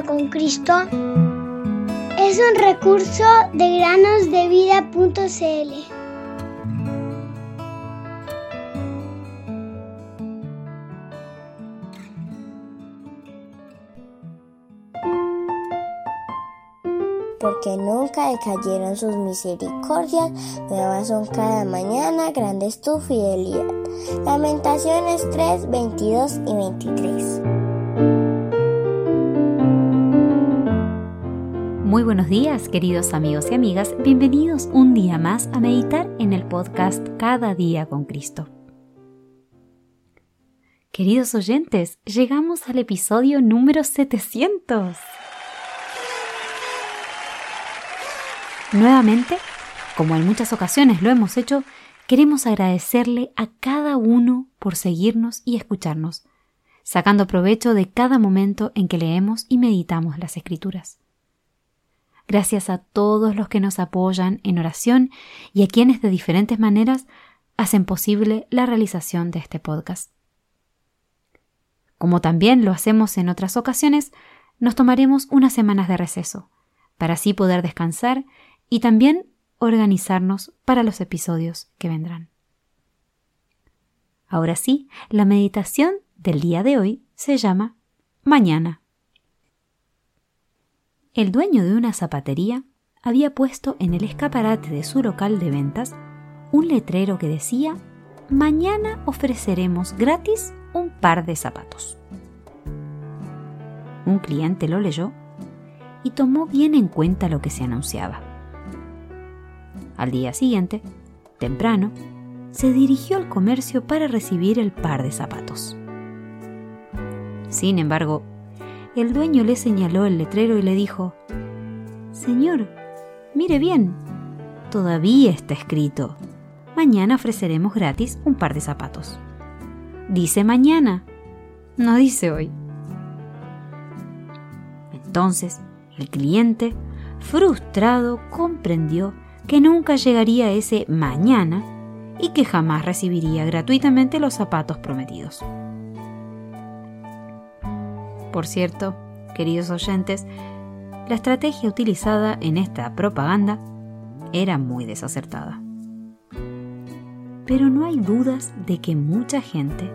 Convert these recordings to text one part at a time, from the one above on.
con Cristo es un recurso de granosdevida.cl. porque nunca decayeron sus misericordias, nuevas son cada mañana, grande es tu fidelidad. Lamentaciones 3, 22 y 23. Muy buenos días, queridos amigos y amigas. Bienvenidos un día más a meditar en el podcast Cada día con Cristo. Queridos oyentes, llegamos al episodio número 700. Nuevamente, como en muchas ocasiones lo hemos hecho, queremos agradecerle a cada uno por seguirnos y escucharnos, sacando provecho de cada momento en que leemos y meditamos las Escrituras. Gracias a todos los que nos apoyan en oración y a quienes de diferentes maneras hacen posible la realización de este podcast. Como también lo hacemos en otras ocasiones, nos tomaremos unas semanas de receso, para así poder descansar y también organizarnos para los episodios que vendrán. Ahora sí, la meditación del día de hoy se llama Mañana. El dueño de una zapatería había puesto en el escaparate de su local de ventas un letrero que decía Mañana ofreceremos gratis un par de zapatos. Un cliente lo leyó y tomó bien en cuenta lo que se anunciaba. Al día siguiente, temprano, se dirigió al comercio para recibir el par de zapatos. Sin embargo, el dueño le señaló el letrero y le dijo, Señor, mire bien, todavía está escrito, mañana ofreceremos gratis un par de zapatos. Dice mañana, no dice hoy. Entonces, el cliente, frustrado, comprendió que nunca llegaría ese mañana y que jamás recibiría gratuitamente los zapatos prometidos. Por cierto, queridos oyentes, la estrategia utilizada en esta propaganda era muy desacertada. Pero no hay dudas de que mucha gente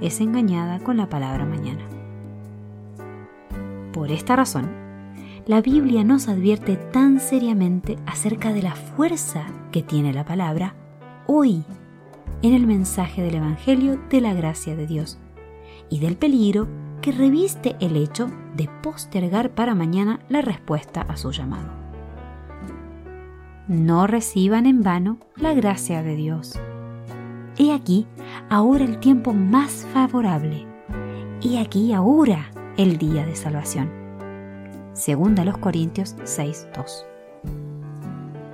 es engañada con la palabra mañana. Por esta razón, la Biblia nos advierte tan seriamente acerca de la fuerza que tiene la palabra hoy en el mensaje del Evangelio de la gracia de Dios y del peligro que reviste el hecho de postergar para mañana la respuesta a su llamado. No reciban en vano la gracia de Dios. He aquí ahora el tiempo más favorable. He aquí ahora el día de salvación. Segunda los Corintios 6:2.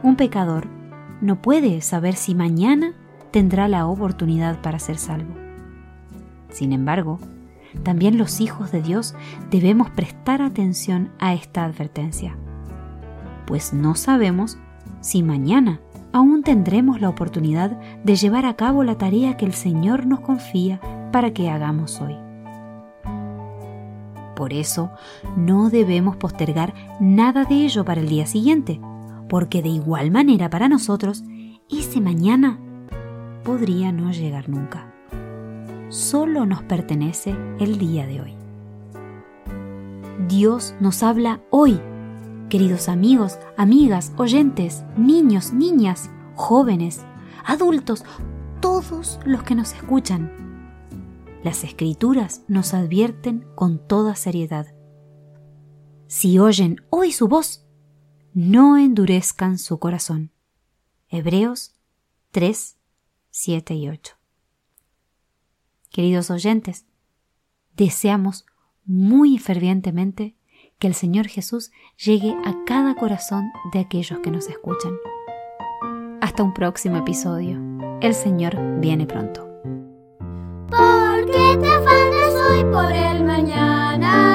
Un pecador no puede saber si mañana tendrá la oportunidad para ser salvo. Sin embargo, también los hijos de Dios debemos prestar atención a esta advertencia, pues no sabemos si mañana aún tendremos la oportunidad de llevar a cabo la tarea que el Señor nos confía para que hagamos hoy. Por eso, no debemos postergar nada de ello para el día siguiente, porque de igual manera para nosotros, ese mañana podría no llegar nunca solo nos pertenece el día de hoy. Dios nos habla hoy, queridos amigos, amigas, oyentes, niños, niñas, jóvenes, adultos, todos los que nos escuchan. Las escrituras nos advierten con toda seriedad. Si oyen hoy su voz, no endurezcan su corazón. Hebreos 3, 7 y 8. Queridos oyentes, deseamos muy fervientemente que el Señor Jesús llegue a cada corazón de aquellos que nos escuchan. Hasta un próximo episodio. El Señor viene pronto. te afanas hoy por el mañana?